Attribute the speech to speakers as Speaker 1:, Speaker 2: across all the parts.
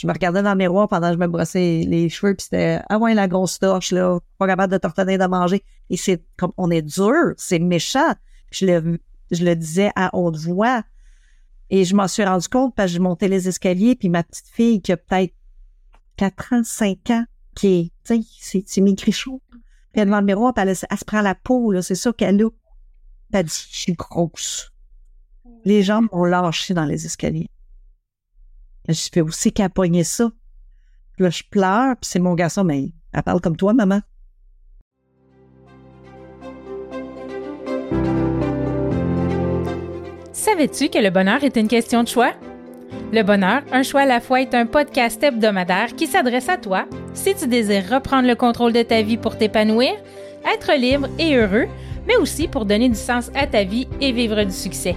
Speaker 1: je me regardais dans le miroir pendant que je me brossais les cheveux, puis c'était ah ouais la grosse torche là, pas capable de te retenir de manger. Et c'est comme on est dur, c'est méchant. Je le je le disais à haute voix. Et je m'en suis rendu compte parce que je montais les escaliers, puis ma petite fille qui a peut-être 4 ans, 5 ans, qui est, tu sais, c'est maigri chaud. Puis elle devant le miroir, elle, elle, se prend la peau, là, c'est ça qu'elle a. Puis elle dit, je suis grosse. Les jambes m'ont lâché dans les escaliers. Je fais aussi pogné ça. Là, je pleure, puis c'est mon garçon, mais elle parle comme toi, maman.
Speaker 2: Savais-tu que le bonheur est une question de choix? Le bonheur, un choix à la fois est un podcast hebdomadaire qui s'adresse à toi si tu désires reprendre le contrôle de ta vie pour t'épanouir, être libre et heureux, mais aussi pour donner du sens à ta vie et vivre du succès.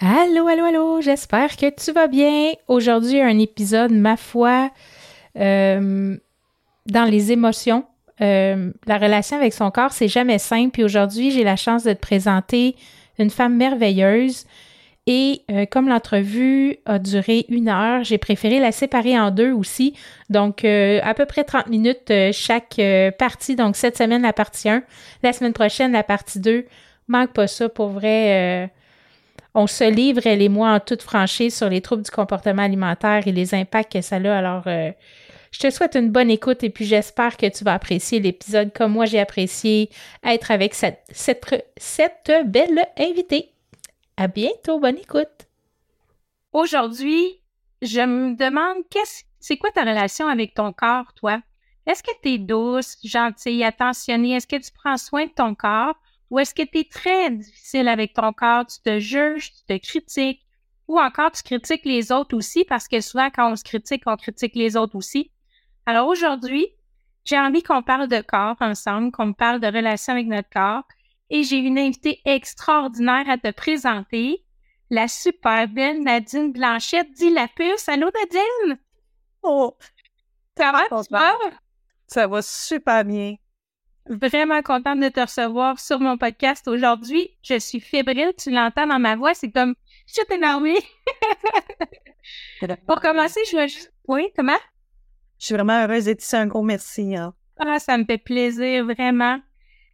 Speaker 2: Allô, allô, allô, j'espère que tu vas bien. Aujourd'hui, un épisode, ma foi, euh, dans les émotions. Euh, la relation avec son corps, c'est jamais simple. Et aujourd'hui, j'ai la chance de te présenter une femme merveilleuse et euh, comme l'entrevue a duré une heure, j'ai préféré la séparer en deux aussi. Donc, euh, à peu près 30 minutes euh, chaque partie. Donc, cette semaine, la partie 1. La semaine prochaine, la partie 2. Manque pas ça, pour vrai. On se livre, elle et moi, en toute franchise sur les troubles du comportement alimentaire et les impacts que ça a. Alors, je te souhaite une bonne écoute et puis j'espère que tu vas apprécier l'épisode comme moi j'ai apprécié être avec cette, belle invitée. À bientôt, bonne écoute.
Speaker 3: Aujourd'hui, je me demande c'est quoi ta relation avec ton corps, toi? Est-ce que tu es douce, gentille, attentionnée? Est-ce que tu prends soin de ton corps? Ou est-ce que tu es très difficile avec ton corps? Tu te juges, tu te critiques? Ou encore tu critiques les autres aussi? Parce que souvent, quand on se critique, on critique les autres aussi. Alors aujourd'hui, j'ai envie qu'on parle de corps ensemble, qu'on parle de relation avec notre corps et j'ai une invitée extraordinaire à te présenter, la super belle Nadine Blanchette. Dis la puce. Allô, Nadine?
Speaker 1: Oh!
Speaker 3: Ça va,
Speaker 1: Ça va super bien.
Speaker 3: Vraiment contente de te recevoir sur mon podcast aujourd'hui. Je suis fébrile, tu l'entends dans ma voix, c'est comme je suis énervée. Pour commencer, je veux juste. Oui, comment?
Speaker 1: Je suis vraiment heureuse d'être ici. Un gros merci. Hein.
Speaker 3: Ah, ça me fait plaisir, vraiment.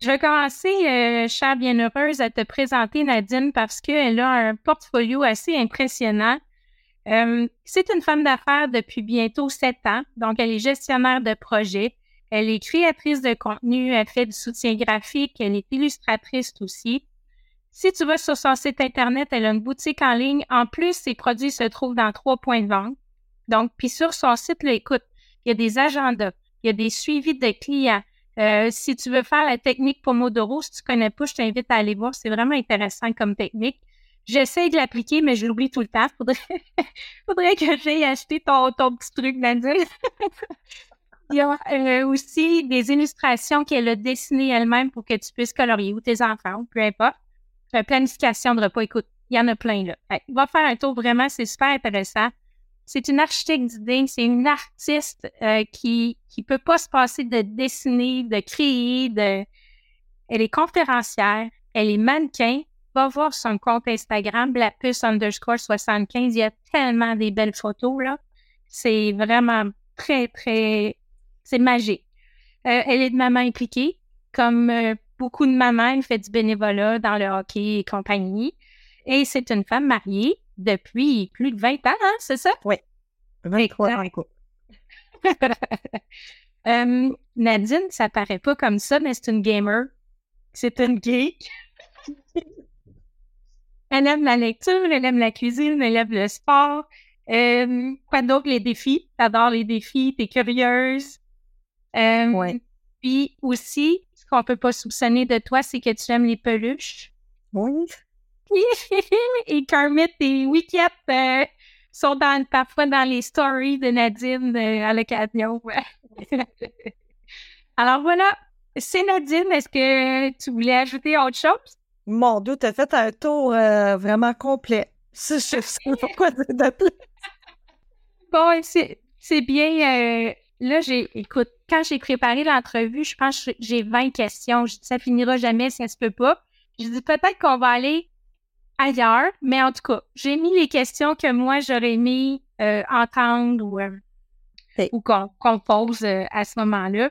Speaker 3: Je vais commencer, euh, chère bienheureuse, à te présenter Nadine parce qu'elle a un portfolio assez impressionnant. Euh, c'est une femme d'affaires depuis bientôt sept ans, donc elle est gestionnaire de projet. Elle est créatrice de contenu, elle fait du soutien graphique, elle est illustratrice aussi. Si tu vas sur son site Internet, elle a une boutique en ligne. En plus, ses produits se trouvent dans trois points de vente. Donc, puis sur son site, écoute, il y a des agendas, il y a des suivis de clients, euh, si tu veux faire la technique Pomodoro, si tu connais pas, je t'invite à aller voir. C'est vraiment intéressant comme technique. J'essaie de l'appliquer, mais je l'oublie tout le temps. Faudrait, faudrait que j'aille acheter ton, ton petit truc, Nadine. Il y a euh, aussi des illustrations qu'elle a dessinées elle-même pour que tu puisses colorier ou tes enfants, peu importe. planification de repas, écoute, il y en a plein là. va faire un tour vraiment, c'est super intéressant c'est une architecte d'idées, c'est une artiste euh, qui qui peut pas se passer de dessiner, de créer, de elle est conférencière, elle est mannequin. Va voir son compte Instagram, la underscore 75. Il y a tellement des belles photos, là. C'est vraiment très, très, c'est magique. Euh, elle est de maman impliquée. Comme euh, beaucoup de mamans, elle fait du bénévolat dans le hockey et compagnie. Et c'est une femme mariée depuis plus de 20 ans, hein, c'est ça?
Speaker 1: Oui. 23 ans, écoute.
Speaker 3: euh, Nadine, ça paraît pas comme ça, mais c'est une gamer. c'est une geek. elle aime la lecture, elle aime la cuisine, elle aime le sport. Euh, quoi d'autre? Les défis? T'adores les défis, t'es curieuse? Euh, Puis aussi, ce qu'on peut pas soupçonner de toi, c'est que tu aimes les peluches.
Speaker 1: Oui.
Speaker 3: et Kermit et Wicket euh, sont dans, parfois dans les stories de Nadine euh, à l'occasion. Alors voilà, c'est Nadine. Est-ce que tu voulais ajouter autre chose?
Speaker 1: Mon Dieu, tu as fait un tour euh, vraiment complet. Je sais
Speaker 3: Bon, c'est bien. Là, j'ai, écoute, quand j'ai préparé l'entrevue, je pense que j'ai 20 questions. Je dis, ça finira jamais, ça se peut pas. Je dis, peut-être qu'on va aller ailleurs, mais en tout cas, j'ai mis les questions que moi j'aurais aimé euh, entendre ou, euh, ou qu'on pose euh, à ce moment-là.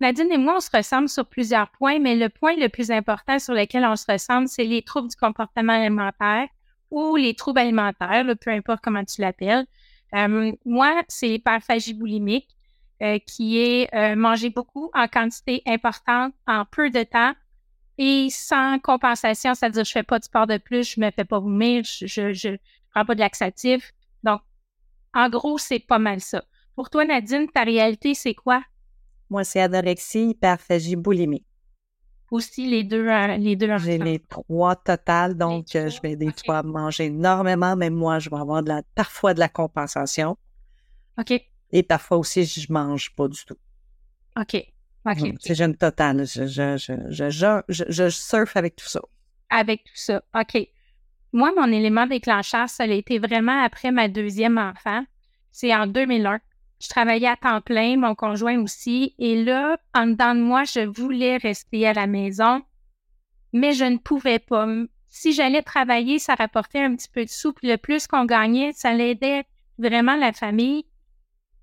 Speaker 3: Nadine et moi, on se ressemble sur plusieurs points, mais le point le plus important sur lequel on se ressemble, c'est les troubles du comportement alimentaire ou les troubles alimentaires, peu importe comment tu l'appelles. moi, c'est l'hyperphagie boulimique, qui est manger beaucoup en quantité importante en peu de temps et sans compensation, c'est-à-dire je fais pas de sport de plus, je me fais pas vomir, je, je, prends pas de laxatif. Donc, en gros, c'est pas mal ça. Pour toi, Nadine, ta réalité, c'est quoi?
Speaker 1: Moi, c'est anorexie, hyperphagie, boulimie.
Speaker 3: Aussi, les deux, euh, les deux
Speaker 1: J'ai les trois totales, donc euh, je vais des fois manger énormément, mais moi, je vais avoir de la, parfois de la compensation.
Speaker 3: OK.
Speaker 1: Et parfois aussi, je mange pas du tout.
Speaker 3: OK.
Speaker 1: C'est jeune total. Je, je, je, surfe avec tout ça.
Speaker 3: Avec tout ça. OK. Moi, mon élément déclencheur, ça a été vraiment après ma deuxième enfant. C'est en 2001. Je travaillais à temps plein, mon conjoint aussi. Et là, en dedans de moi, je voulais rester à la maison, mais je ne pouvais pas. Si j'allais travailler, ça rapportait un petit peu de sous. le plus qu'on gagnait, ça l'aidait vraiment la famille.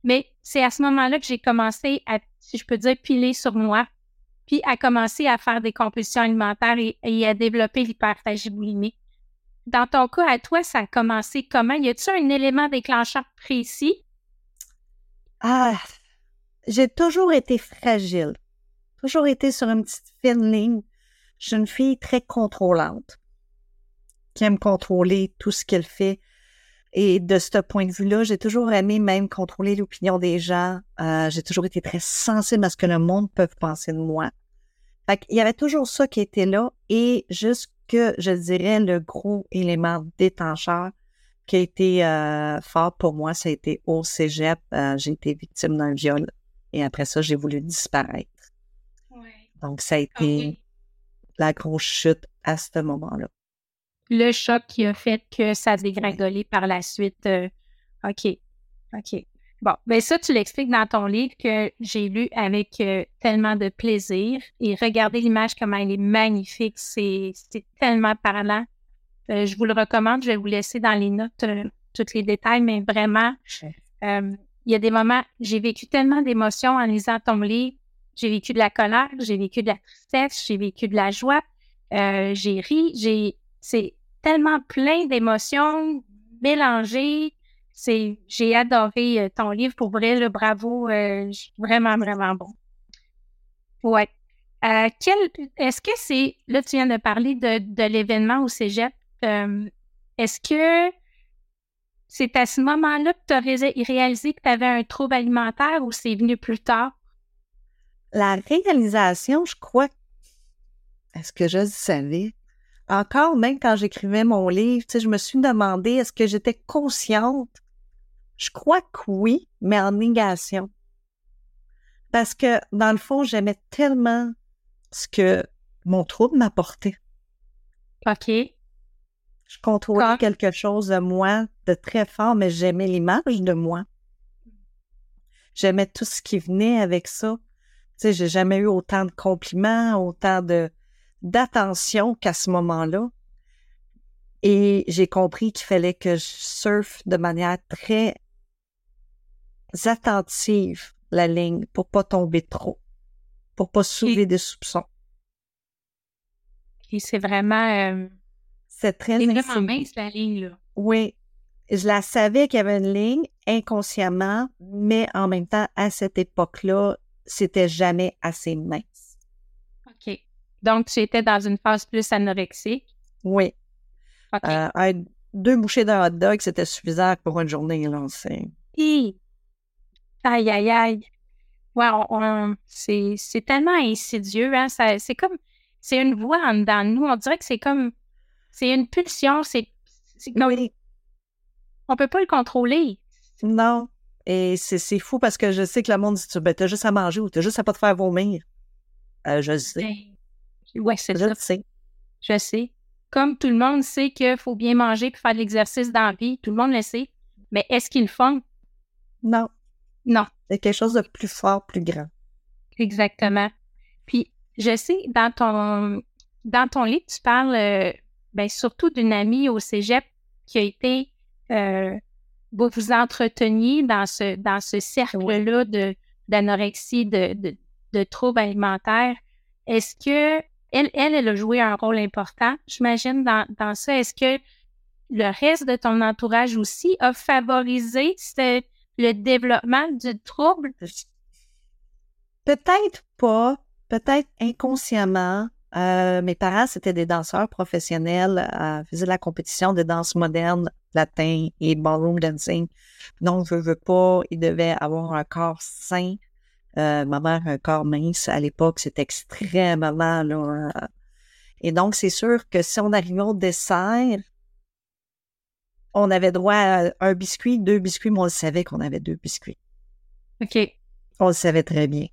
Speaker 3: Mais c'est à ce moment-là que j'ai commencé à si je peux dire, piler sur moi, puis à commencer à faire des compulsions alimentaires et, à développer l'hyperphagie. Dans ton cas, à toi, ça a commencé comment? Y a-t-il un élément déclencheur précis?
Speaker 1: Ah, j'ai toujours été fragile, toujours été sur une petite fine ligne. Je suis une fille très contrôlante, qui aime contrôler tout ce qu'elle fait, et de ce point de vue-là, j'ai toujours aimé même contrôler l'opinion des gens. Euh, j'ai toujours été très sensible à ce que le monde peut penser de moi. Fait Il y avait toujours ça qui était là et jusque, je dirais, le gros élément détencheur qui a été euh, fort pour moi, ça a été au cégep. Euh, j'ai été victime d'un viol et après ça, j'ai voulu disparaître. Donc, ça a été la grosse chute à ce moment-là
Speaker 3: le choc qui a fait que ça a dégringolé par la suite. Euh, OK. OK. Bon, ben ça, tu l'expliques dans ton livre que j'ai lu avec euh, tellement de plaisir. Et regardez l'image, comment elle est magnifique. C'est tellement parlant. Euh, je vous le recommande. Je vais vous laisser dans les notes tous les détails, mais vraiment, il y a des moments, j'ai vécu tellement d'émotions en lisant ton livre. J'ai vécu de la colère, j'ai vécu de la tristesse, j'ai vécu de la joie, j'ai ri, j'ai c'est tellement plein d'émotions mélangées. C'est, j'ai adoré euh, ton livre pour vrai, le bravo, euh, vraiment, vraiment bon. Ouais. Euh, quel, est-ce que c'est, là, tu viens de parler de, de l'événement au cégep. est-ce que c'est à ce moment-là que tu as réalisé que tu avais un trouble alimentaire ou c'est venu plus tard?
Speaker 1: La réalisation, je crois, est-ce que je savais? Encore, même quand j'écrivais mon livre, je me suis demandé est-ce que j'étais consciente? Je crois que oui, mais en négation. Parce que, dans le fond, j'aimais tellement ce que mon trouble m'apportait.
Speaker 3: OK.
Speaker 1: Je contrôlais quelque chose de moi de très fort, mais j'aimais l'image de moi. J'aimais tout ce qui venait avec ça. Tu sais, j'ai jamais eu autant de compliments, autant de, d'attention qu'à ce moment-là. Et j'ai compris qu'il fallait que je surfe de manière très attentive la ligne pour pas tomber trop, pour pas soulever des soupçons.
Speaker 3: Et c'est vraiment... Euh,
Speaker 1: c'est très...
Speaker 3: vraiment mince, la ligne, là.
Speaker 1: Oui. Je la savais qu'il y avait une ligne inconsciemment, mais en même temps, à cette époque-là, c'était jamais assez mince.
Speaker 3: Donc, tu étais dans une phase plus anorexique.
Speaker 1: Oui. Euh, deux bouchées d'un hot dog, c'était suffisant pour une journée. Là.
Speaker 3: Hi! Aïe, aïe, aïe. On- c'est, tellement insidieux, hein. C'est comme, c'est une voix en dedans de nous. On dirait que c'est comme, c'est une pulsion. C'est, comme,
Speaker 1: Oui.
Speaker 3: on peut pas le contrôler.
Speaker 1: Non. Et c'est, fou parce que je sais que le monde dit ben, t'as juste à manger ou t'as juste à pas te faire vomir. Euh, je sais.
Speaker 3: Ben, Ouais, c'est ça.
Speaker 1: sais.
Speaker 3: Je sais. Comme tout le monde sait qu'il faut bien manger puis faire de l'exercice dans la vie, tout le monde le sait. Mais est-ce qu'ils le font?
Speaker 1: Non.
Speaker 3: Non.
Speaker 1: C'est quelque chose de plus fort, plus grand.
Speaker 3: Exactement. Puis, je sais, dans ton, dans ton livre, tu parles euh, ben, surtout d'une amie au cégep qui a été. Euh, vous vous entreteniez dans ce, dans ce cercle-là de, d'anorexie, de, de, de troubles alimentaires. Est-ce que. Elle, elle, a joué un rôle important, j'imagine, dans, dans ça. Est-ce que le reste de ton entourage aussi a favorisé le développement du trouble?
Speaker 1: Peut-être pas, peut-être inconsciemment. Euh, mes parents, c'était des danseurs professionnels, euh, faisaient la compétition de danse moderne, latin et ballroom dancing. Donc, je veux pas, ils devaient avoir un corps sain. Euh, ma mère, un corps mince à l'époque, c'était extrêmement là. euh, et donc, c'est sûr que si on arrivait au dessert, on avait droit à un biscuit, deux biscuits, mais on le savait qu'on avait deux biscuits.
Speaker 3: OK.
Speaker 1: On le savait très bien.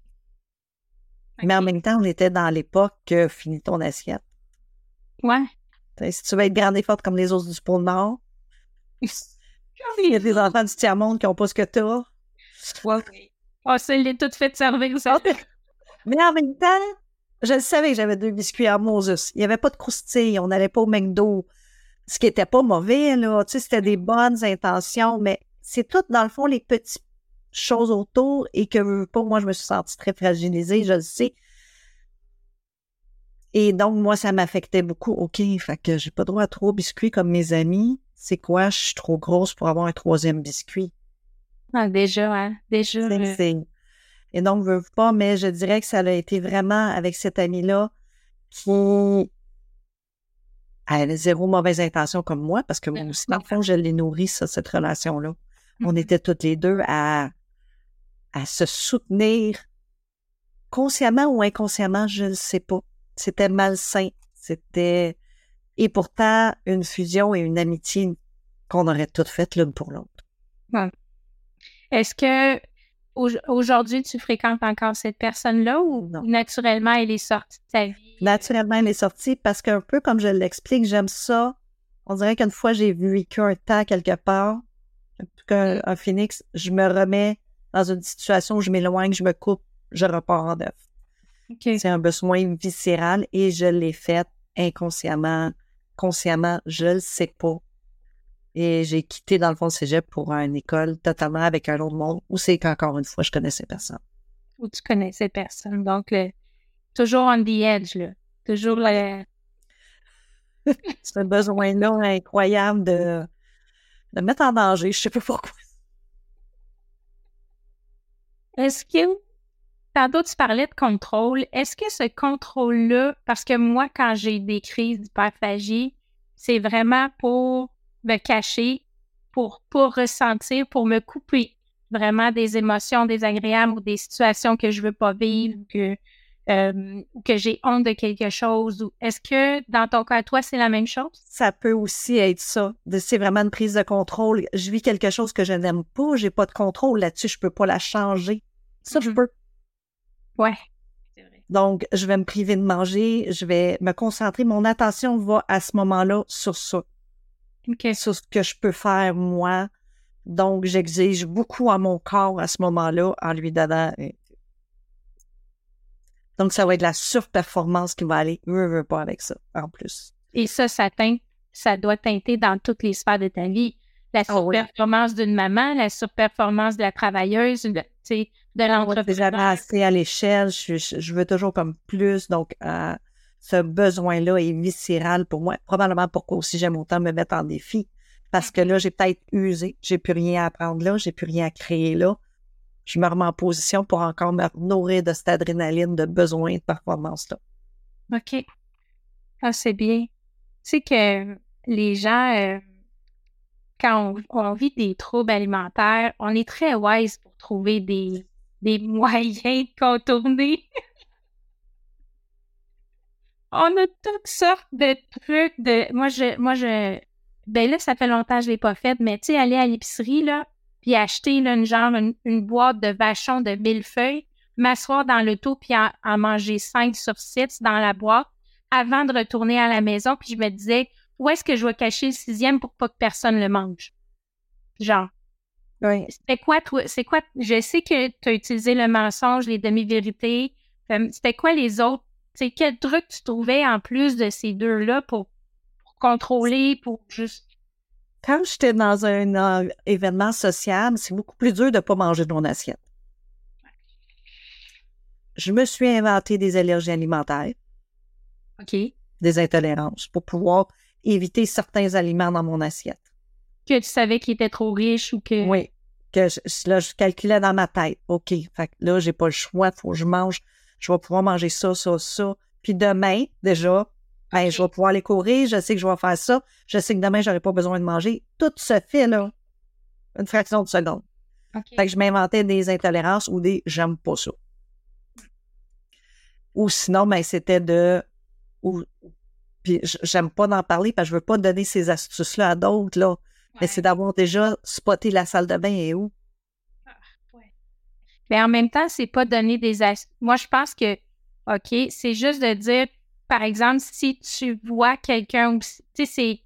Speaker 1: Mais en même temps, on était dans l'époque que finis ton assiette.
Speaker 3: Ouais.
Speaker 1: Si tu veux être grande et forte comme les autres du pôle Nord, il y a des enfants du tiers-monde qui n'ont pas ce que t'as.
Speaker 3: Oh, ça, il est tout fait servir, ça.
Speaker 1: Mais en même temps, je savais que j'avais deux biscuits à Moses. Il n'y avait pas de croustilles, on n'allait pas au McDo. Ce qui était pas mauvais, là. Tu sais, c'était des bonnes intentions, mais c'est tout, dans le fond, les petites choses autour et que, pas, moi, je me suis sentie très fragilisée, je le sais. Et donc, moi, ça m'affectait beaucoup. OK, fait que j'ai pas droit à trois biscuits comme mes amis. C'est quoi? Je suis trop grosse pour avoir un troisième biscuit.
Speaker 3: Ah, déjà, hein. Déjà.
Speaker 1: C'est-
Speaker 3: euh,
Speaker 1: Et donc, veux pas, mais je dirais que ça a été vraiment avec cette amie-là qui elle a zéro mauvaise intention comme moi, parce que moi aussi, dans le fond, je l'ai nourri, ça, cette relation-là. On
Speaker 3: Mhm.
Speaker 1: était toutes les deux à, à se soutenir consciemment ou inconsciemment, je ne sais pas. C'était malsain. C'était, et pourtant, une fusion et une amitié qu'on aurait toutes faites l'une pour l'autre.
Speaker 3: Est-ce que au- aujourd'hui, tu fréquentes encore cette personne-là ou
Speaker 1: Non.
Speaker 3: naturellement, elle est sortie de ta vie?
Speaker 1: Naturellement, elle est sortie parce qu'un peu comme je l'explique, j'aime ça. On dirait qu'une fois j'ai vécu un temps quelque part, qu'un un phénix, je me remets dans une situation où je m'éloigne, je me coupe, je repars en neuf.
Speaker 3: OK.
Speaker 1: C'est un besoin viscéral et je l'ai fait inconsciemment, consciemment, je le sais pas. Et j'ai quitté dans le fond le cégep pour une école totalement avec un autre monde où c'est qu'encore une fois, je connaissais personne.
Speaker 3: Où tu connais cette personne. Donc, le- toujours on the edge, là. Toujours le...
Speaker 1: Ce besoin-là incroyable de, de me mettre en danger, je sais pas pourquoi.
Speaker 3: Est-ce que, tantôt tu parlais de contrôle, est-ce que ce contrôle-là, parce que moi, quand j'ai des crises d'hyperphagie, c'est vraiment pour me cacher, pour pas ressentir, pour me couper vraiment des émotions désagréables ou des situations que je veux pas vivre, que, euh, ou que j'ai honte de quelque chose. Ou est-ce que dans ton cas, toi, c'est la même chose?
Speaker 1: Ça peut aussi être ça. de- C'est vraiment une prise de contrôle. Je vis quelque chose que je n'aime pas, j'ai pas de contrôle là-dessus, je peux pas la changer. Ça, je
Speaker 3: Mhm.
Speaker 1: peux.
Speaker 3: Ouais.
Speaker 1: Donc, je vais me priver de manger, je vais me concentrer. Mon attention va à ce moment-là sur ça, Sur ce que je peux faire moi. Donc, j'exige beaucoup à mon corps à ce moment-là en lui donnant. euh, Donc, ça va être la surperformance qui va aller, veux, veux pas avec ça, en plus.
Speaker 3: Et ça, ça teinte, ça doit teinter dans toutes les sphères de ta vie. La
Speaker 1: Ah oui.
Speaker 3: surperformance d'une maman, la surperformance de la travailleuse, de, de
Speaker 1: jamais
Speaker 3: l'entrepreneur.
Speaker 1: assez à l'échelle. Je, je- je veux toujours comme plus. Donc, euh, ce besoin-là est viscéral pour moi. Probablement pourquoi aussi j'aime autant me mettre en défi. Parce que là, j'ai peut-être usé. J'ai plus rien à apprendre là. J'ai plus rien à créer là. Je me remets en position pour encore me nourrir de cette adrénaline de besoin de performance-là.
Speaker 3: OK. Ah, c'est bien. Tu sais que les gens, euh, quand on, vit des troubles alimentaires, on est très wise pour trouver des moyens de contourner. On a toutes sortes de trucs de. Moi, je. Moi, je. Ben là, ça fait longtemps que je l'ai pas fait, mais tu sais, aller à l'épicerie, là, puis acheter là, une genre une, boîte de vachon de mille feuilles, m'asseoir dans l'auto puis en, en, manger cinq sur six dans la boîte avant de retourner à la maison, puis je me disais où est-ce que je vais cacher le sixième pour pas que personne le mange? Genre.
Speaker 1: Oui.
Speaker 3: C'était quoi, toi? C'est quoi? Je sais que tu as utilisé le mensonge, les demi-vérités. Euh, c'était quoi les autres? C'est quel truc tu trouvais en plus de ces deux-là pour, pour, contrôler, pour juste.
Speaker 1: Quand j'étais dans un, événement social, c'est beaucoup plus dur de ne pas manger de mon assiette. Je me suis inventé des allergies alimentaires.
Speaker 3: OK.
Speaker 1: Des intolérances pour pouvoir éviter certains aliments dans mon assiette.
Speaker 3: Que tu savais qu'ils étaient trop riches ou que.
Speaker 1: Oui. Que je, là, je calculais dans ma tête. OK. Fait que là, j'ai pas le choix. Faut que je mange. Je vais pouvoir manger ça, ça, ça. Puis demain, déjà, ben, je vais pouvoir aller courir. Je sais que je vais faire ça. Je sais que demain, j'aurai pas besoin de manger. Tout se fait, là. Une fraction de seconde. Fait que je m'inventais des intolérances ou des j'aime pas ça. Ou sinon, ben, c'était de. Ou, puis j'aime pas d'en parler parce que je veux pas donner ces astuces-là à d'autres, là. Mais c'est d'avoir déjà spoté la salle de bain et où?
Speaker 3: Mais en même temps, c'est pas donner des. Moi, je pense que, OK, c'est juste de dire, par exemple, si tu vois quelqu'un, tu sais, c'est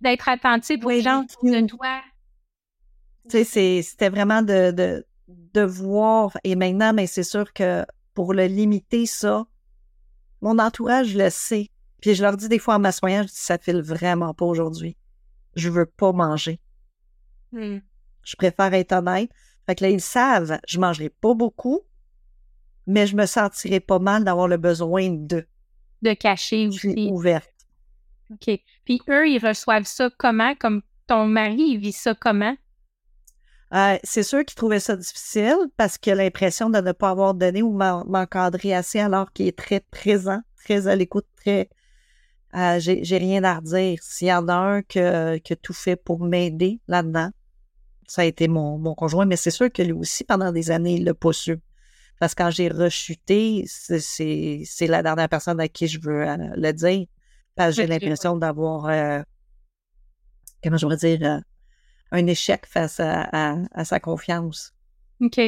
Speaker 3: d'être attentif aux gens autour de toi.
Speaker 1: Tu sais, c'était vraiment de, de, de voir. Et maintenant, mais c'est sûr que pour le limiter, ça, mon entourage le sait. Puis je leur dis des fois en m'assoyant, je dis ça file vraiment pas aujourd'hui. Je veux pas manger.
Speaker 3: Hmm.
Speaker 1: Je préfère être honnête. Fait que là, ils savent, je mangerai pas beaucoup, mais je me sentirai pas mal d'avoir le besoin de.
Speaker 3: De cacher
Speaker 1: aussi. Je ouverte.
Speaker 3: OK. Puis eux, ils reçoivent ça comment? Comme ton mari, il vit ça comment?
Speaker 1: Euh, c'est sûr qu'ils trouvaient ça difficile parce qu'il a l'impression de ne pas avoir donné ou m'encadrer assez alors qu'il est très présent, très à l'écoute, très euh, j'ai rien à redire. S'il y en a un que, que tout fait pour m'aider là-dedans, ça a été mon, mon conjoint, mais c'est sûr que lui aussi, pendant des années, il l'a pas su. Parce que quand j'ai rechuté, c'est la dernière personne à qui je veux euh, le dire. Parce que j'ai l'impression d'avoir, euh, comment je pourrais dire, un échec face à, à, sa confiance.
Speaker 3: OK.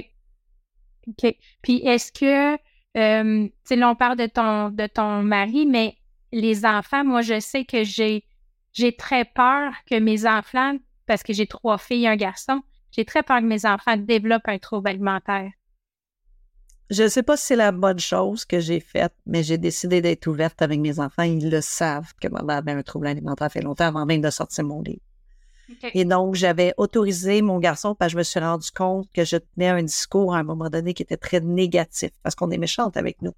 Speaker 3: OK. Puis est-ce que, tu sais, là, on parle de ton, de ton mari, mais les enfants, moi, je sais que j'ai, j'ai très peur que mes enfants, parce que j'ai trois filles et un garçon, j'ai très peur que mes enfants développent un trouble alimentaire.
Speaker 1: Je ne sais pas si c'est la bonne chose que j'ai faite, mais j'ai décidé d'être ouverte avec mes enfants. Ils le savent que maman avait un trouble alimentaire fait longtemps avant même de sortir mon livre. Et donc, j'avais autorisé mon garçon parce que je me suis rendu compte que je tenais un discours à un moment donné qui était très négatif parce qu'on est méchante avec nous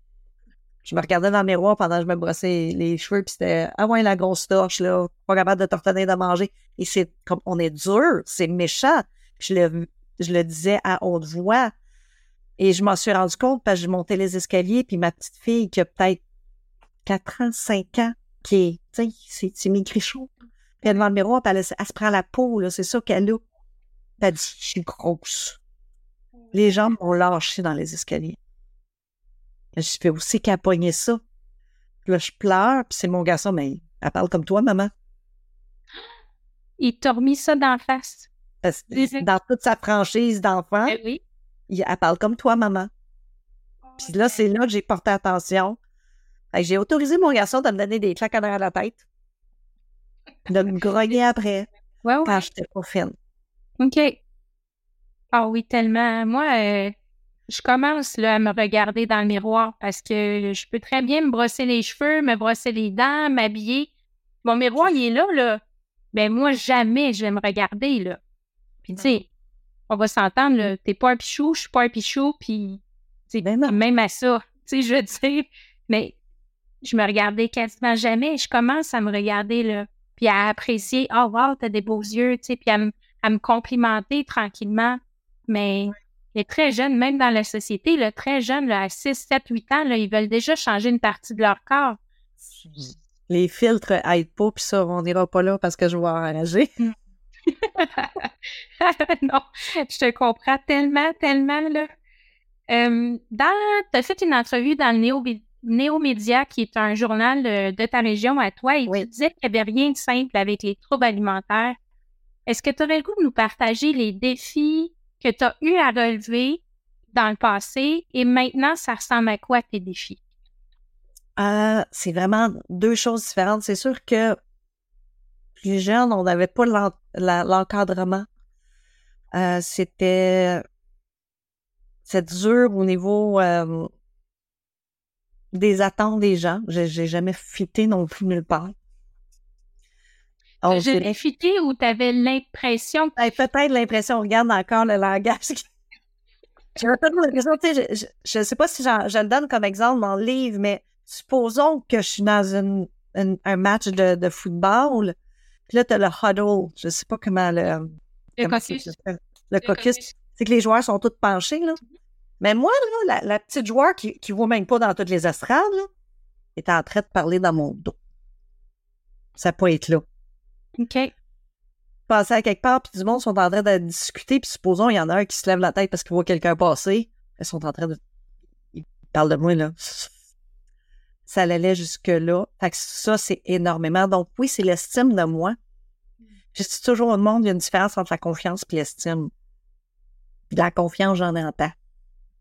Speaker 1: je me regardais dans le miroir pendant que je me brossais les cheveux, puis c'était Ah ouais, la grosse torche, là, pas capable de retenir de manger. Et c'est comme on est dur, c'est méchant. Je le, je le disais à haute voix. Et je m'en suis rendu compte parce que je montais les escaliers, puis ma petite fille qui a peut-être 4 ans, 5 ans, qui est, tu sais, c'est maigri chaud. Puis elle devant le miroir, puis elle, elle, se prend la peau, là, c'est ça qu'elle a. Dit, je suis grosse. Les jambes ont lâché dans les escaliers. Je fais aussi qu'à pogner ça. Puis là, je pleure, puis c'est mon garçon, mais elle parle comme toi, maman.
Speaker 3: Il t'a remis ça d'en face.
Speaker 1: dans toute sa franchise d'enfant,
Speaker 3: oui.
Speaker 1: elle parle comme toi, maman. Puis là, c'est là que j'ai porté attention. J'ai autorisé mon garçon de me donner des claques à la tête. De me grogner après.
Speaker 3: Ouais, ouais.
Speaker 1: Quand j'étais pas fine.
Speaker 3: OK. Ah oui, tellement. Moi, euh, je commence là, à me regarder dans le miroir parce que je peux très bien me brosser les cheveux, me brosser les dents, m'habiller. Mon miroir, il est là, là. Ben moi, jamais je vais me regarder, là. Puis tu sais, on va s'entendre, là. T'es pas un pichou, je suis pas un pichou, puis ben même à ça, tu sais, je veux dire. Mais je me regardais quasiment jamais. Je commence à me regarder, là. Puis à apprécier, oh wow, t'as des beaux yeux, tu sais, puis à, à me complimenter tranquillement. Mais les très jeunes, même dans la société, le très jeunes, à 6, 7, 8 ans, là, ils veulent déjà changer une partie de leur corps.
Speaker 1: Les filtres aident pas, puis ça, on n'ira pas là parce que je vais enrager.
Speaker 3: non, je te comprends tellement, tellement, là. Euh, dans, tu as fait une entrevue dans le Néo, Néomédia, qui est un journal de, ta région à toi, et tu disais qu'il n'y avait rien de simple avec les troubles alimentaires. Est-ce que tu aurais le goût de nous partager les défis que tu as eu à relever dans le passé et maintenant, ça ressemble à quoi tes défis?
Speaker 1: Euh, c'est vraiment deux choses différentes. C'est sûr que plus jeune, on n'avait pas l'encadrement. Euh, c'était c'est dur au niveau euh, des attentes des gens. J'ai jamais fité non plus nulle part.
Speaker 3: J'ai fité ou tu avais l'impression
Speaker 1: ben, Peut-être l'impression, on regarde encore le langage. J'ai l'impression, tu sais, je ne sais pas si je le donne comme exemple dans le livre, mais supposons que je suis dans une, un match de, de football, puis là, tu as le huddle. Je ne sais pas comment le.
Speaker 3: Le caucus.
Speaker 1: Le, caucus. C'est que les joueurs sont tous penchés, là. Mais moi, là, la, petite joueur qui ne voit même pas dans toutes les estrades, là, est en train de parler dans mon dos. Ça peut être là.
Speaker 3: OK.
Speaker 1: Passer à quelque part, puis du monde sont en train de discuter, puis supposons, il y en a un qui se lève la tête parce qu'il voit quelqu'un passer. Ils sont en train de. Ils parlent de moi, là. Ça allait jusque-là. Fait que ça, c'est énormément. Donc, oui, c'est l'estime de moi. Je dis toujours au monde, il y a une différence entre la confiance et l'estime. La confiance, j'en ai en temps.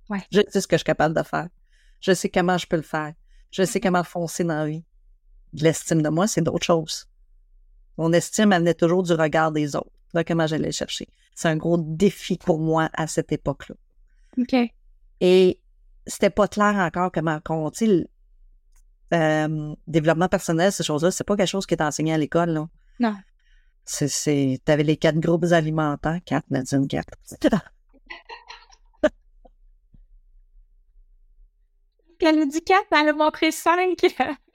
Speaker 3: Ouais.
Speaker 1: Je sais ce que je suis capable de faire. Je sais comment je peux le faire. Je sais mm-hmm. comment foncer dans la vie. L'estime de moi, c'est d'autres choses. Mon estime, elle venait toujours du regard des autres. Comment j'allais le chercher. C'est un gros défi pour moi à cette époque-là.
Speaker 3: OK.
Speaker 1: Et c'était pas clair encore comment on, euh, développement personnel, ces choses-là, c'est pas quelque chose qui est enseigné à l'école, là.
Speaker 3: Non.
Speaker 1: C'est, t'avais les quatre groupes alimentaires, quatre, Nadine, quatre.
Speaker 3: Elle a dit quatre, elle a montré cinq.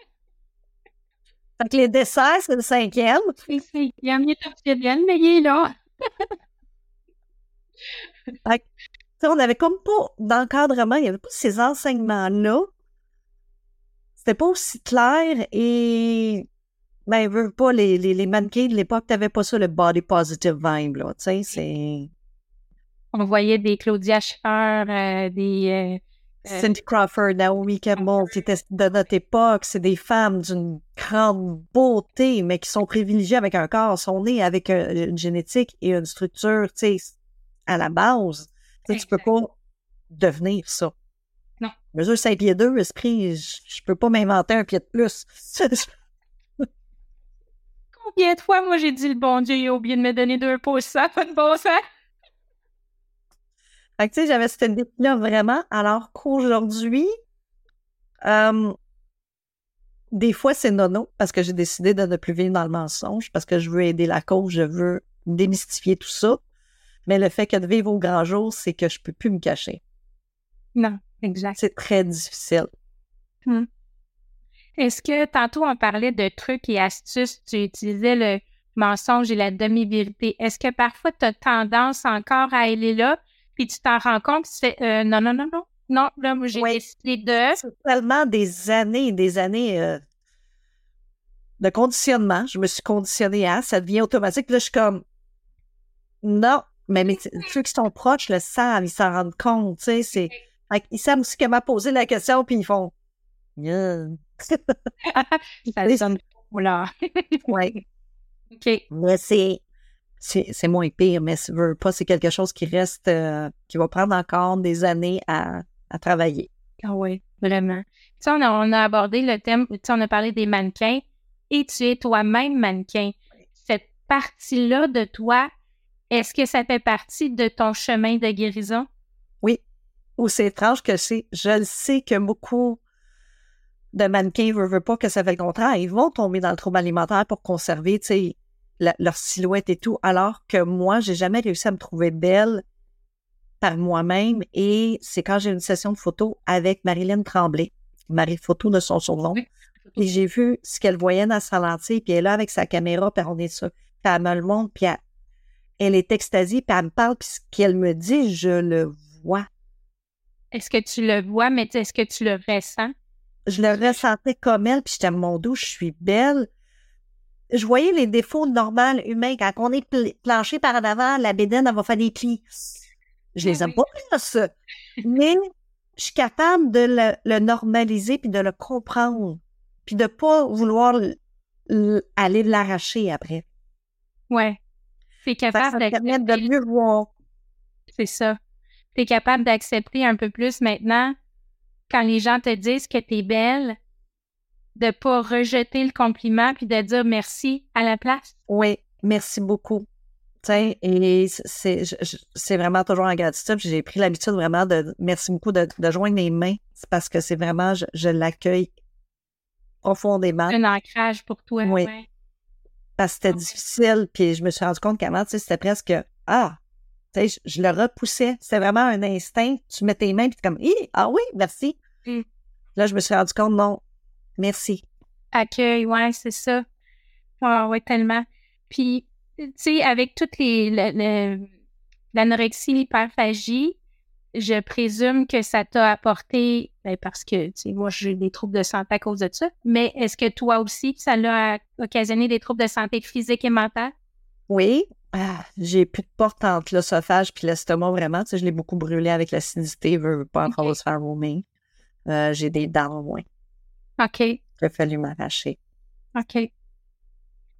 Speaker 1: Fait que les desserts, c'est le cinquième.
Speaker 3: C'est le cinquième. Il est optionnel, mais il est là.
Speaker 1: fait que, on avait comme pas d'encadrement, il n'y avait pas ces enseignements-là. C'était pas aussi clair et ben, veux pas, les, les, les mannequins de l'époque, t'avais pas ça, le body positive vibe, là, tu sais, c'est...
Speaker 3: On voyait des Claudia Schiffer, euh, des... Euh,
Speaker 1: euh, Cindy Crawford, Naomi Campbell, qui étaient de notre époque, c'est des femmes d'une grande beauté, mais qui sont privilégiées avec un corps, sont nées avec une génétique et une structure, tu sais, à la base. Tu tu peux pas devenir ça.
Speaker 3: Non.
Speaker 1: Mesure 5 pieds 2, esprit, je, peux pas m'inventer un pied de plus.
Speaker 3: Combien de fois, moi, j'ai dit le bon Dieu, il a oublié de me donner deux pouces, ça, pas de bon sens?
Speaker 1: Fait que, tu sais, j'avais cette idée-là vraiment, alors qu'aujourd'hui, euh, des fois, c'est nono, parce que j'ai décidé de ne plus vivre dans le mensonge, parce que je veux aider la cause, je veux démystifier tout ça. Mais le fait que de vivre au grand jour, c'est que je peux plus me cacher.
Speaker 3: Non, exact.
Speaker 1: C'est très difficile.
Speaker 3: Hmm. Est-ce que tantôt on parlait de trucs et astuces, tu utilisais le mensonge et la demi-vérité. Est-ce que parfois tu as tendance encore à aller là, puis tu t'en rends compte, tu fais euh, non, non, non, non, non, là, moi, j'ai décidé de.
Speaker 1: C'est tellement des années et des années euh, de conditionnement. Je me suis conditionnée à, ça devient automatique. Puis là, je suis comme, non, mais, mais ceux qui sont proches le savent, ils s'en rendent compte, tu sais, c'est. Ils savent aussi comment poser la question, puis ils font. Yeah.
Speaker 3: ça là.
Speaker 1: oui.
Speaker 3: OK.
Speaker 1: Mais c'est c'est moins pire, mais si veux pas, c'est quelque chose qui reste, euh, qui va prendre encore des années à, à travailler.
Speaker 3: Ah oui, vraiment. Tu sais, on a, on a abordé le thème, tu sais, on a parlé des mannequins et tu es toi-même mannequin. Cette partie-là de toi, est-ce que ça fait partie de ton chemin de guérison?
Speaker 1: Oui. Ou c'est étrange que c'est, je le sais que beaucoup de mannequins ne veulent pas que ça fait le contraire. Ils vont tomber dans le trouble alimentaire pour conserver, tu sais, leur silhouette et tout, alors que moi, j'ai jamais réussi à me trouver belle par moi-même. Et c'est quand j'ai une session de photo avec Marilyn Tremblay, Marie Photo de son surnom, et j'ai vu ce qu'elle voyait dans sa lentille, puis elle est là avec sa caméra, puis on est ça. Puis elle me le montre, puis elle, est extasiée, puis elle me parle, puis ce qu'elle me dit, je le vois.
Speaker 3: Est-ce que tu le vois, mais est-ce que tu le ressens?
Speaker 1: je le ressentais comme elle, puis j'étais mon dos, je suis belle. Je voyais les défauts normaux humains. Quand on est planché par en avant, la bédaine, elle va faire des plis. Je les
Speaker 3: Ah
Speaker 1: aime
Speaker 3: oui.
Speaker 1: pas, ça. Mais je suis capable de le, le normaliser puis de le comprendre. Puis de pas vouloir aller l'arracher après.
Speaker 3: Ouais. T'es
Speaker 1: Ça, ça
Speaker 3: capable
Speaker 1: permet de mieux voir.
Speaker 3: c'est ça. T'es capable d'accepter un peu plus maintenant quand les gens te disent que t'es belle, de pas rejeter le compliment puis de dire merci à la place.
Speaker 1: Oui, merci beaucoup. Tu sais, et c'est vraiment toujours en gratitude. J'ai pris l'habitude vraiment de merci beaucoup de, de joindre les mains. C'est parce que c'est vraiment, je, je l'accueille profondément.
Speaker 3: Un ancrage pour toi.
Speaker 1: Oui.
Speaker 3: ouais.
Speaker 1: Parce que c'était difficile. Puis je me suis rendu compte qu'avant, c'était presque Ah, tu sais, je, je le repoussais. C'était vraiment un instinct. Tu mets tes mains puis comme ah oui, merci.
Speaker 3: Mm.
Speaker 1: Là, je me suis rendu compte, non, merci.
Speaker 3: Accueil, ouais, c'est ça. Ouais, ouais, tellement. Puis, tu sais, avec toutes les le- le- l'anorexie, l'hyperphagie, je présume que ça t'a apporté, ben, parce que, tu sais, moi, j'ai des troubles de santé à cause de ça, mais est-ce que toi aussi, ça l'a occasionné des troubles de santé physique et mentale?
Speaker 1: Oui. Ah, j'ai plus de porte entre l'œsophage puis l'estomac, vraiment. Tu sais, je l'ai beaucoup brûlé avec l'acidité, veux, veux pas encore
Speaker 3: Ok.
Speaker 1: se faire roaming. Euh, j'ai des dents moins.
Speaker 3: OK,
Speaker 1: Il a fallu m'arracher.
Speaker 3: OK.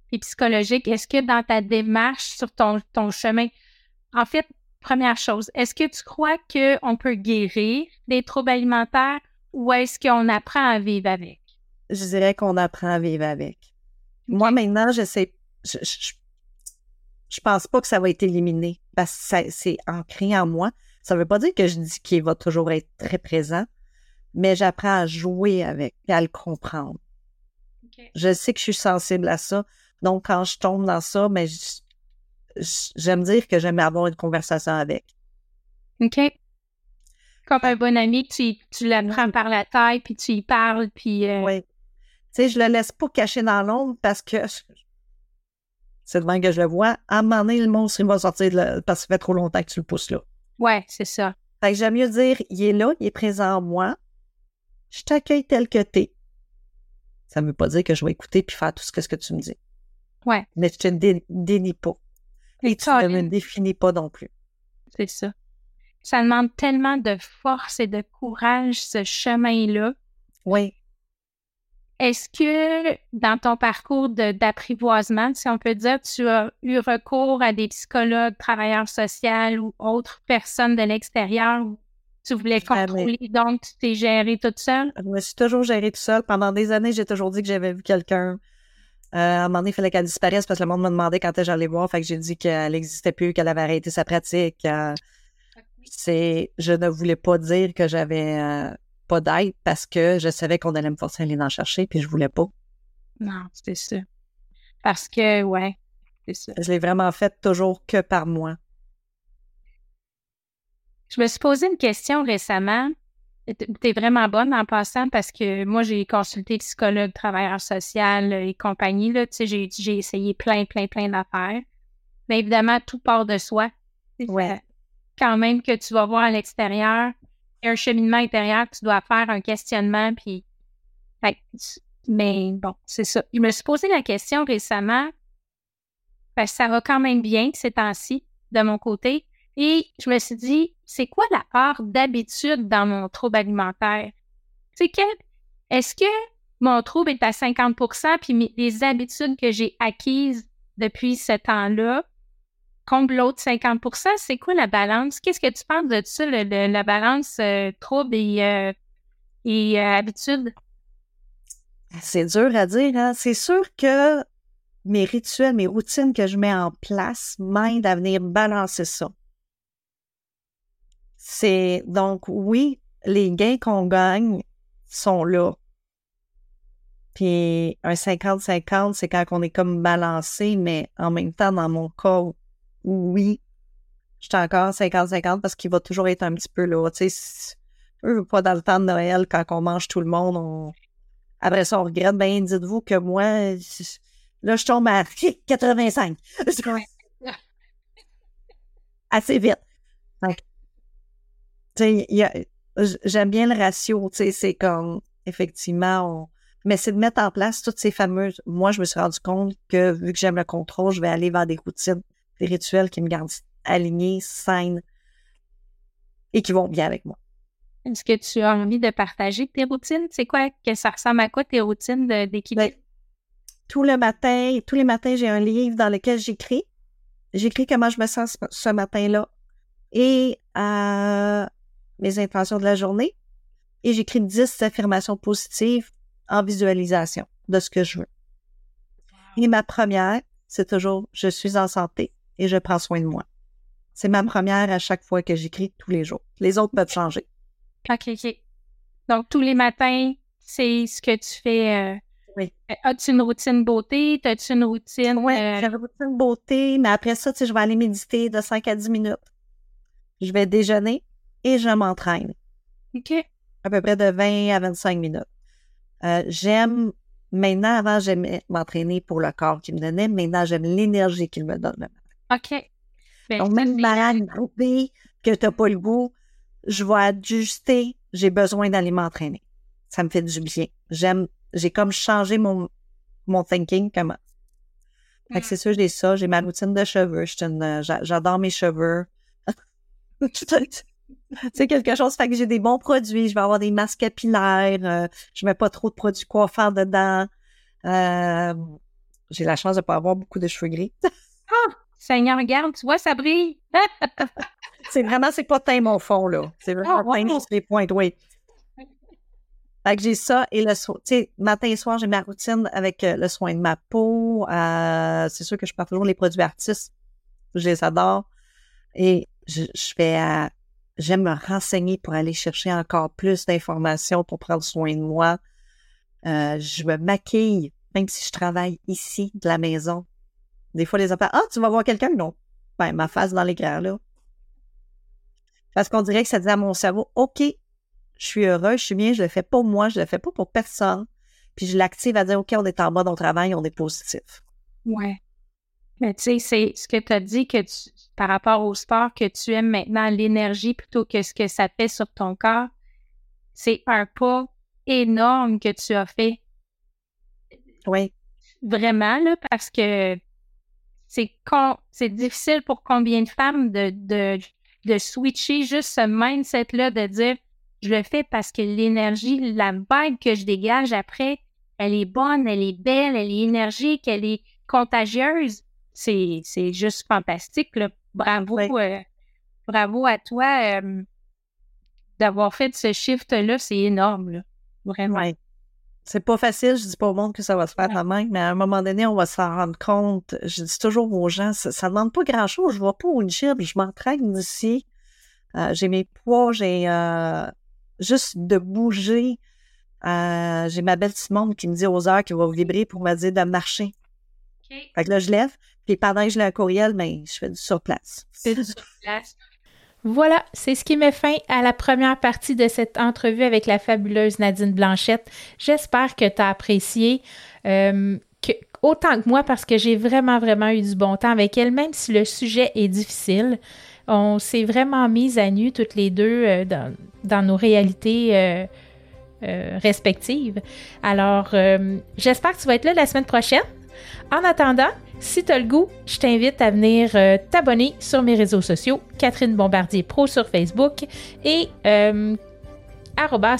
Speaker 3: Puis psychologique, est-ce que dans ta démarche sur ton, ton chemin, en fait, première chose, est-ce que tu crois qu'on peut guérir des troubles alimentaires ou est-ce qu'on apprend à vivre avec?
Speaker 1: Je dirais qu'on apprend à vivre avec. Moi, maintenant, je sais, je, je, je pense pas que ça va être éliminé parce que c'est ancré en moi. Ça veut pas dire que je dis qu'il va toujours être très présent, mais j'apprends à jouer avec et à le comprendre.
Speaker 3: OK.
Speaker 1: Je sais que je suis sensible à ça. Donc, quand je tombe dans ça, mais je- j'aime dire que j'aime avoir une conversation avec.
Speaker 3: OK. Comme un bon ami, tu, tu l'apprends par la taille, puis tu y parles, puis... euh,
Speaker 1: Oui. Tu sais, je le laisse pas cacher dans l'ombre parce que c'est de même que je le vois. À un moment donné, le monstre, il va sortir de là, parce que ça fait trop longtemps que tu le pousses là.
Speaker 3: ouais, c'est ça.
Speaker 1: Fait que j'aime mieux dire, il est là, il est présent en moi. Je t'accueille tel que t'es. Ça ne veut pas dire que je vais écouter puis faire tout ce que, ce que tu me dis.
Speaker 3: Ouais.
Speaker 1: Mais je te dé- dénie pas. Et tu ne me définis pas non plus.
Speaker 3: C'est ça. Ça demande tellement de force et de courage, ce chemin-là.
Speaker 1: Oui.
Speaker 3: Est-ce que dans ton parcours d'apprivoisement, si on peut dire, tu as eu recours à des psychologues, travailleurs sociaux ou autres personnes de l'extérieur tu voulais
Speaker 1: Jamais.
Speaker 3: contrôler, donc tu t'es géré toute seule?
Speaker 1: Je me suis toujours gérée tout seul. Pendant des années, j'ai toujours dit que j'avais vu quelqu'un. Euh, à un moment donné, il fallait qu'elle disparaisse parce que le monde me demandait quand est-ce que j'allais voir. Fait que j'ai dit qu'elle n'existait plus, qu'elle avait arrêté sa pratique. euh, c'est, je ne voulais pas dire que j'avais euh, pas d'aide parce que je savais qu'on allait me forcer à aller en chercher, puis je voulais pas.
Speaker 3: Non, c'est ça. Parce que, ouais, c'est ça.
Speaker 1: Je l'ai vraiment fait toujours que par moi.
Speaker 3: Je me suis posé une question récemment. Tu es vraiment bonne en passant parce que moi, j'ai consulté psychologue, travailleur social euh, et compagnie. Là, tu sais, j'ai, j'ai essayé plein, plein, plein d'affaires. Mais évidemment, tout part de soi.
Speaker 1: Ouais.
Speaker 3: Quand même que tu vas voir à l'extérieur, il y a un cheminement intérieur que tu dois faire, un questionnement, puis... Fait mais bon, c'est ça. Je me suis posé la question récemment parce que ça va quand même bien ces temps-ci, de mon côté. Et je me suis dit, c'est quoi la part d'habitude dans mon trouble alimentaire? Sais, quel- est-ce que mon trouble est à 50 puis mes- les habitudes que j'ai acquises depuis ce temps-là comble l'autre 50% c'est quoi la balance? Qu'est-ce que tu penses de ça, le- la balance euh, trouble et, euh, et euh, habitude?
Speaker 1: C'est dur à dire, hein? C'est sûr que mes rituels, mes routines que je mets en place m'aident à venir balancer ça. C'est donc oui, les gains qu'on gagne sont là. Puis un 50-50, c'est quand on est comme balancé, mais en même temps, dans mon cas, oui, je suis encore 50-50 parce qu'il va toujours être un petit peu là. Tu sais, pas dans le temps de Noël, quand on mange tout le monde, on... après ça, on regrette. Ben, dites-vous que moi, je- là, je tombe à 85. Assez vite. Fait que, tu sais, il y a- j- j'aime bien le ratio, c'est comme effectivement, on... mais c'est de mettre en place toutes ces fameuses. Moi, je me suis rendu compte que vu que j'aime le contrôle, je vais aller vers des routines, des rituels qui me gardent alignée, saine et qui vont bien avec moi.
Speaker 3: Est-ce que tu as envie de partager tes routines? C'est quoi que ça ressemble à quoi tes routines d'équilibre?
Speaker 1: Ben, tout le matin, tous les matins, j'ai un livre dans lequel j'écris. J'écris comment je me sens ce matin-là et euh, mes intentions de la journée. Et j'écris 10 affirmations positives en visualisation de ce que je veux. Et ma première, c'est toujours je suis en santé et je prends soin de moi. C'est ma première à chaque fois que j'écris tous les jours. Les autres peuvent changer.
Speaker 3: OK, OK. Donc, tous les matins, c'est ce que tu fais. Euh,
Speaker 1: oui.
Speaker 3: Euh, as-tu une routine beauté? As-tu une routine.
Speaker 1: Oui, euh, j'ai une routine beauté, mais après ça, tu sais, je vais aller méditer de 5 à 10 minutes. Je vais déjeuner et je m'entraîne.
Speaker 3: OK.
Speaker 1: À peu près de 20 à 25 minutes. j'aime, maintenant, avant, j'aimais m'entraîner pour le corps qui me donnait. Maintenant, j'aime l'énergie qu'il me donne.
Speaker 3: OK.
Speaker 1: Ben, Donc, même malade, groupé, que tu n'as pas le goût, je vais ajuster, j'ai besoin d'aller m'entraîner. Ça me fait du bien. J'aime, j'ai comme changé mon, mon thinking, comment. Fait que mm. c'est sûr, j'ai ça, j'ai ma routine de cheveux, j'adore mes cheveux. c'est quelque chose, fait que j'ai des bons produits, je vais avoir des masques capillaires, euh, je mets pas trop de produits coiffants dedans. Euh, j'ai la chance de pas avoir beaucoup de cheveux gris.
Speaker 3: ah! Seigneur, regarde, tu vois, ça brille.
Speaker 1: c'est vraiment, c'est pas teint mon fond, là. C'est vraiment oh, teint les pointes, oui. Fait que j'ai ça et le soir, tu sais, matin et soir, j'ai ma routine avec euh, le soin de ma peau. Euh, c'est sûr que je prends toujours les produits artistes. Je les adore. Et je, je fais, euh, j'aime me renseigner pour aller chercher encore plus d'informations pour prendre soin de moi. je me maquille, même si je travaille ici, de la maison. Des fois, les enfants, ah, tu vas voir quelqu'un? Non. Ben, ma face dans l'écran, là. Parce qu'on dirait que ça dit à mon cerveau, OK, je suis heureux, je suis bien, je le fais pour moi, je le fais pas pour personne. Puis je l'active à dire, OK, on est en mode, on travaille, on est positif.
Speaker 3: Ouais. Mais tu sais, c'est ce que tu as dit que tu, par rapport au sport, que tu aimes maintenant l'énergie plutôt que ce que ça fait sur ton corps. C'est un pas énorme que tu as fait.
Speaker 1: Oui.
Speaker 3: Vraiment, là, parce que c'est c'est difficile pour combien de femmes de, de, de switcher juste ce mindset-là de dire je le fais parce que l'énergie, la vibe que je dégage après, elle est bonne, elle est belle, elle est énergique, elle est contagieuse. C'est, c'est juste fantastique. Là. Bravo, euh, bravo à toi euh, d'avoir fait ce shift-là. C'est énorme. Là. Vraiment.
Speaker 1: C'est pas facile, je dis pas au monde que ça va se faire à même, mais à un moment donné, on va s'en rendre compte. Je dis toujours aux gens, ça, ne demande pas grand-chose. Je vais pas au gym, je m'entraîne ici. Euh, j'ai mes poids, j'ai euh, juste de bouger. J'ai ma belle Simone qui me dit aux heures qu'elle va vibrer pour me dire de marcher. Fait que là, je lève, puis pendant que je l'ai un courriel, mais ben, je fais du surplace.
Speaker 3: Fais du surplace.
Speaker 2: Voilà, c'est ce qui met fin à la première partie de cette entrevue avec la fabuleuse Nadine Blanchette. J'espère que tu as apprécié. Euh, autant que moi parce que j'ai vraiment, vraiment eu du bon temps avec elle, même si le sujet est difficile. On s'est vraiment mis à nu toutes les deux euh, dans, nos réalités euh, respectives. Alors, j'espère que tu vas être là la semaine prochaine. En attendant, si tu as le goût, je t'invite à venir euh, t'abonner sur mes réseaux sociaux, Catherine Bombardier Pro sur Facebook et euh,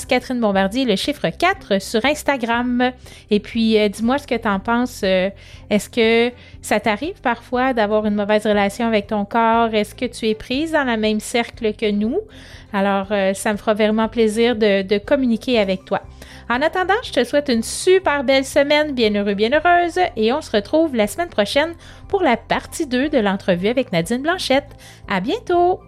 Speaker 2: Catherine Bombardier, le chiffre 4 sur Instagram. Et puis, euh, dis-moi ce que tu en penses. Euh, est-ce que ça t'arrive parfois d'avoir une mauvaise relation avec ton corps? Est-ce que tu es prise dans le même cercle que nous? Alors, ça me fera vraiment plaisir de communiquer avec toi. En attendant, je te souhaite une super belle semaine, bien heureux, bien heureuse, et on se retrouve la semaine prochaine pour la partie 2 de l'entrevue avec Nadine Blanchette. À bientôt!